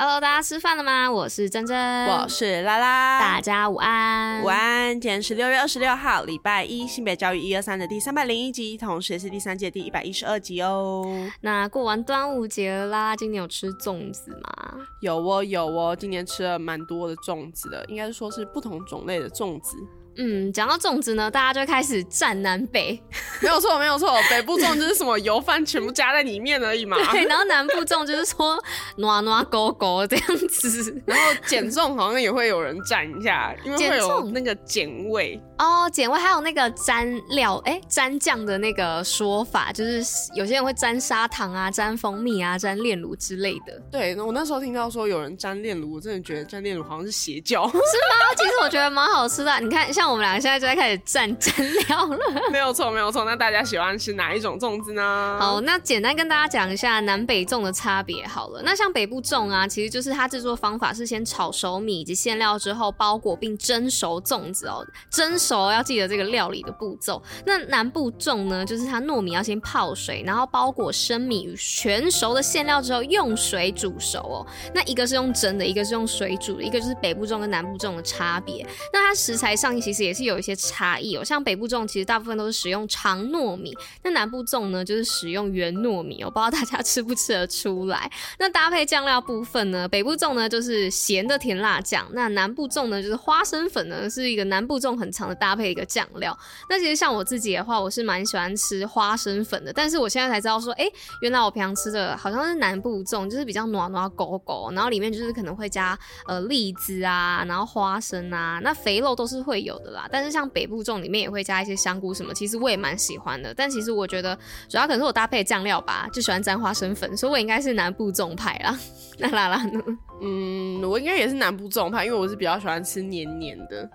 Hello，大家吃饭了吗？我是珍珍，我是拉拉，大家午安，午安。今天是六月二十六号，礼拜一，性别教育一二三的第三百零一集，同时也是第三届第一百一十二集哦。那过完端午节了啦，今年有吃粽子吗？有哦，有哦，今年吃了蛮多的粽子的，应该是说是不同种类的粽子。嗯，讲到粽子呢，大家就开始站南北。没有错，没有错，北部粽就是什么油饭全部加在里面而已嘛。对，然后南部粽就是说暖暖勾勾这样子。然后减粽好像也会有人蘸一下，因为会有那个碱味。哦，碱味还有那个蘸料，哎、欸，蘸酱的那个说法，就是有些人会蘸砂糖啊，蘸蜂蜜啊，蘸炼乳之类的。对，我那时候听到说有人蘸炼乳，我真的觉得蘸炼乳好像是邪教。是吗？其实我觉得蛮好吃的。你看，像。我们两个现在就在开始蘸蘸料了，没有错，没有错。那大家喜欢吃哪一种粽子呢？好，那简单跟大家讲一下南北粽的差别好了。那像北部粽啊，其实就是它制作方法是先炒熟米以及馅料之后包裹并蒸熟粽子哦。蒸熟要记得这个料理的步骤。那南部粽呢，就是它糯米要先泡水，然后包裹生米与全熟的馅料之后用水煮熟哦。那一个是用蒸的，一个是用水煮的，一个就是北部粽跟南部粽的差别。那它食材上其实。也是有一些差异哦，像北部粽其实大部分都是使用长糯米，那南部粽呢就是使用圆糯米哦，我不知道大家吃不吃得出来。那搭配酱料部分呢，北部粽呢就是咸的甜辣酱，那南部粽呢就是花生粉呢是一个南部粽很常的搭配一个酱料。那其实像我自己的话，我是蛮喜欢吃花生粉的，但是我现在才知道说，哎、原来我平常吃的好像是南部粽，就是比较暖暖狗狗，然后里面就是可能会加呃栗子啊，然后花生啊，那肥肉都是会有的。但是像北部粽里面也会加一些香菇什么，其实我也蛮喜欢的。但其实我觉得主要可能是我搭配酱料吧，就喜欢沾花生粉，所以我应该是南部粽派啦。那啦啦呢？嗯，我应该也是南部粽派，因为我是比较喜欢吃黏黏的。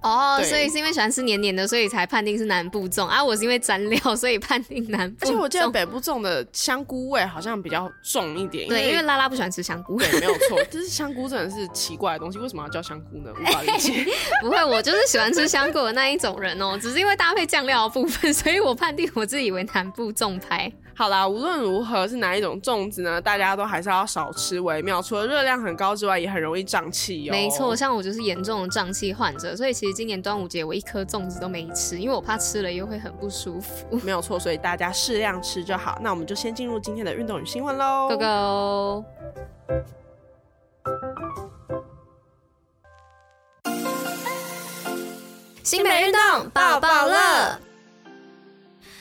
哦、oh，所以是因为喜欢吃黏黏的，所以才判定是南部粽啊。我是因为蘸料，所以判定南部粽。而且我记得北部粽的香菇味好像比较重一点。对，因为，拉拉不喜欢吃香菇。对，没有错。就是香菇真的是奇怪的东西，为什么要叫香菇呢？无法理解。不会，我就是喜欢吃香菇的那一种人哦、喔。只是因为搭配酱料的部分，所以我判定我自己为南部粽派。好啦，无论如何是哪一种粽子呢？大家都还是要少吃为妙。除了热量很高之外，也很容易胀气哦。没错，像我就是严重的胀气患者，所以其实今年端午节我一颗粽子都没吃，因为我怕吃了又会很不舒服。没有错，所以大家适量吃就好。那我们就先进入今天的运动与新闻喽，Go Go！新北运动抱抱乐。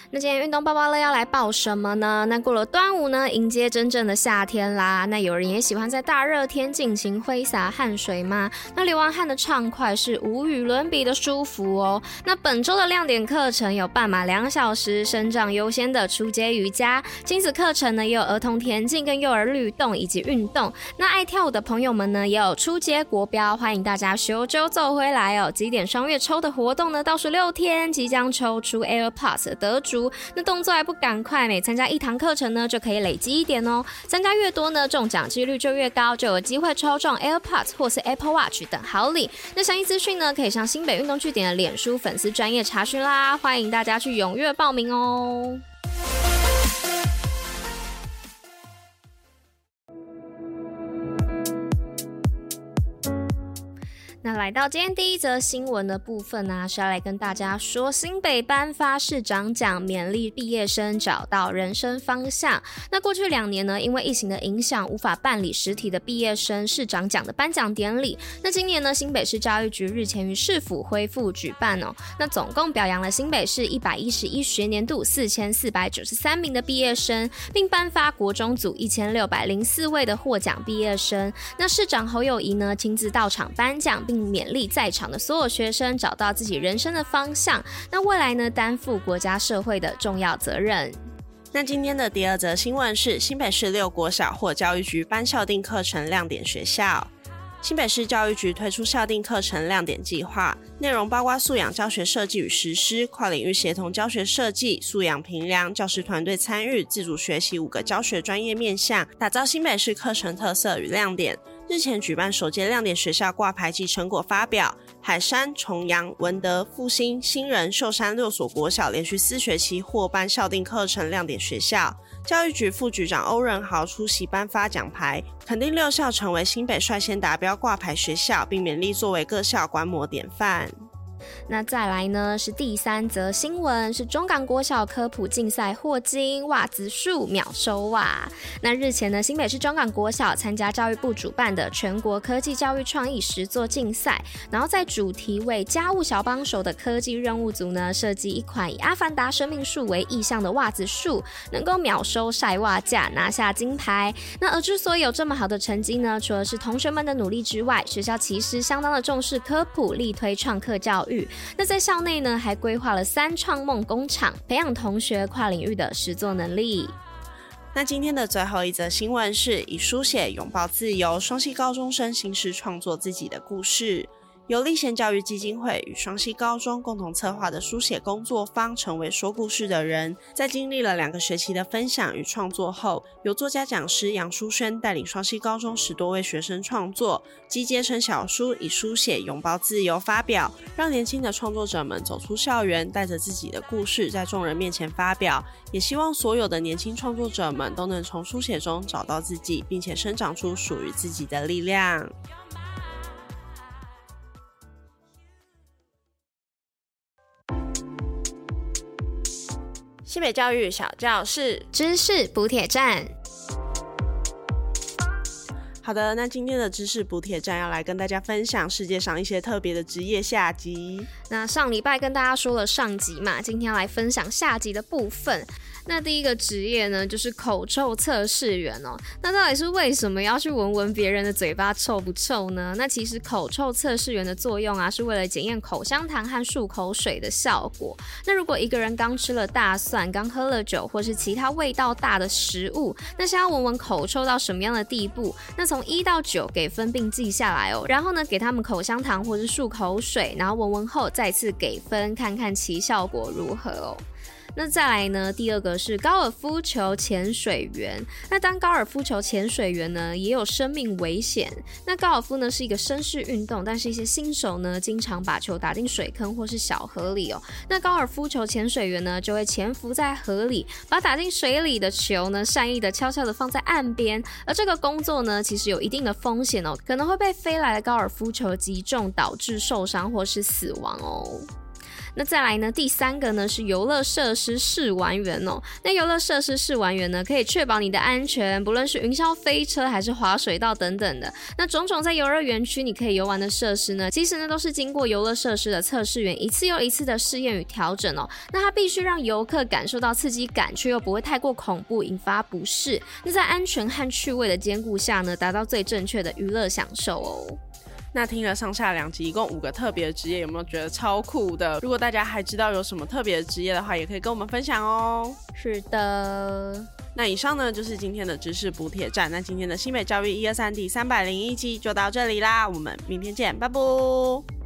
那今天运动报报乐要来报什么呢？那过了端午呢，迎接真正的夏天啦。那有人也喜欢在大热天尽情挥洒汗水吗？那流完汗的畅快是无与伦比的舒服哦。那本周的亮点课程有半马两小时、生长优先的初阶瑜伽、亲子课程呢，也有儿童田径跟幼儿律动以及运动。那爱跳舞的朋友们呢，也有初阶国标，欢迎大家修周走回来哦。几点双月抽的活动呢，倒数六天即将抽出 AirPods 得主。那动作还不赶快？每参加一堂课程呢，就可以累积一点哦。参加越多呢，中奖几率就越高，就有机会抽中 AirPods 或是 Apple Watch 等好礼。那详细资讯呢，可以上新北运动据点的脸书粉丝专业查询啦。欢迎大家去踊跃报名哦。来到今天第一则新闻的部分呢、是要来跟大家说，新北颁发市长奖，勉励毕业生找到人生方向。那过去两年呢，因为疫情的影响，无法办理实体的毕业生市长奖的颁奖典礼。那今年呢，新北市教育局日前于市府恢复举办哦。那总共表扬了新北市一百一十一学年度四千四百九十三名的毕业生，并颁发国中组一千六百零四位的获奖毕业生。那市长侯友谊呢，亲自到场颁奖，并勉励在场的所有学生找到自己人生的方向，那未来呢，担负国家社会的重要责任。那今天的第二则新闻是新北市六国小获教育局颁校定课程亮点学校。新北市教育局推出校定课程亮点计划，内容包括素养教学设计与实施、跨领域协同教学设计、素养评量、教师团队参与、自主学习五个教学专业面向，打造新北市课程特色与亮点。日前举办首届亮点学校挂牌及成果发表。海山、重阳、文德、复兴、新仁、秀山六所国小连续四学期获颁校定课程亮点学校。教育局副局长欧仁豪出席颁发奖牌，肯定六校成为新北率先达标挂牌学校，并勉励作为各校观摩典范。那再来呢，是第三则新闻，是中港国小科普竞赛获金，袜子数秒收袜。那日前呢，新北市中港国小参加教育部主办的全国科技教育创意实作竞赛，然后在主题为家务小帮手的科技任务组呢，设计一款以阿凡达生命树为意象的袜子树，能够秒收晒袜架，拿下金牌。那而之所以有这么好的成绩呢，除了是同学们的努力之外，学校其实相当的重视科普，力推创客教育。那在校内呢，还规划了三创梦工厂，培养同学跨领域的实作能力。那今天的最后一则新闻是以书写拥抱自由，双溪高中生形式创作自己的故事。由立贤教育基金会与双溪高中共同策划的书写工作坊，成为说故事的人，在经历了两个学期的分享与创作后，由作家讲师杨书轩带领双溪高中十多位学生创作，集结成小书，以书写拥抱自由发表，让年轻的创作者们走出校园，带着自己的故事在众人面前发表，也希望所有的年轻创作者们都能从书写中找到自己，并且生长出属于自己的力量。新北教育小教室，知识补铁站。好的，那今天的知识补铁站要来跟大家分享世界上一些特别的职业下集。那上礼拜跟大家说了上集嘛，今天要来分享下集的部分。那第一个职业呢，就是口臭测试员哦。那到底是为什么要去闻闻别人的嘴巴臭不臭呢？那其实口臭测试员的作用啊，是为了检验口香糖和漱口水的效果。那如果一个人刚吃了大蒜，刚喝了酒，或是其他味道大的食物，那想要闻闻口臭到什么样的地步？那从一到九给分并记下来哦，然后呢，给他们口香糖或是漱口水，然后闻闻后再次给分，看看其效果如何哦。那再来呢？第二个是高尔夫球潜水员。那当高尔夫球潜水员呢，也有生命危险。那高尔夫呢是一个绅士运动，但是一些新手呢，经常把球打进水坑或是小河里哦。那高尔夫球潜水员呢，就会潜伏在河里，把打进水里的球呢，善意的悄悄的放在岸边。而这个工作呢，其实有一定的风险哦，可能会被飞来的高尔夫球击中，导致受伤或是死亡哦。那再来呢？第三个呢是游乐设施试玩员哦。那游乐设施试玩员呢，可以确保你的安全，不论是云霄飞车还是滑水道等等的。那种种在游乐园区你可以游玩的设施呢，其实呢都是经过游乐设施的测试员一次又一次的试验与调整哦。那它必须让游客感受到刺激感，却又不会太过恐怖，引发不适。那在安全和趣味的兼顾下呢，达到最正确的娱乐享受哦。那听了上下两集，一共五个特别的职业，有没有觉得超酷的？如果大家还知道有什么特别的职业的话，也可以跟我们分享哦。是的，那以上呢就是今天的知识补铁站。那今天的新北教育一二三第三百零一期就到这里啦，我们明天见，拜拜。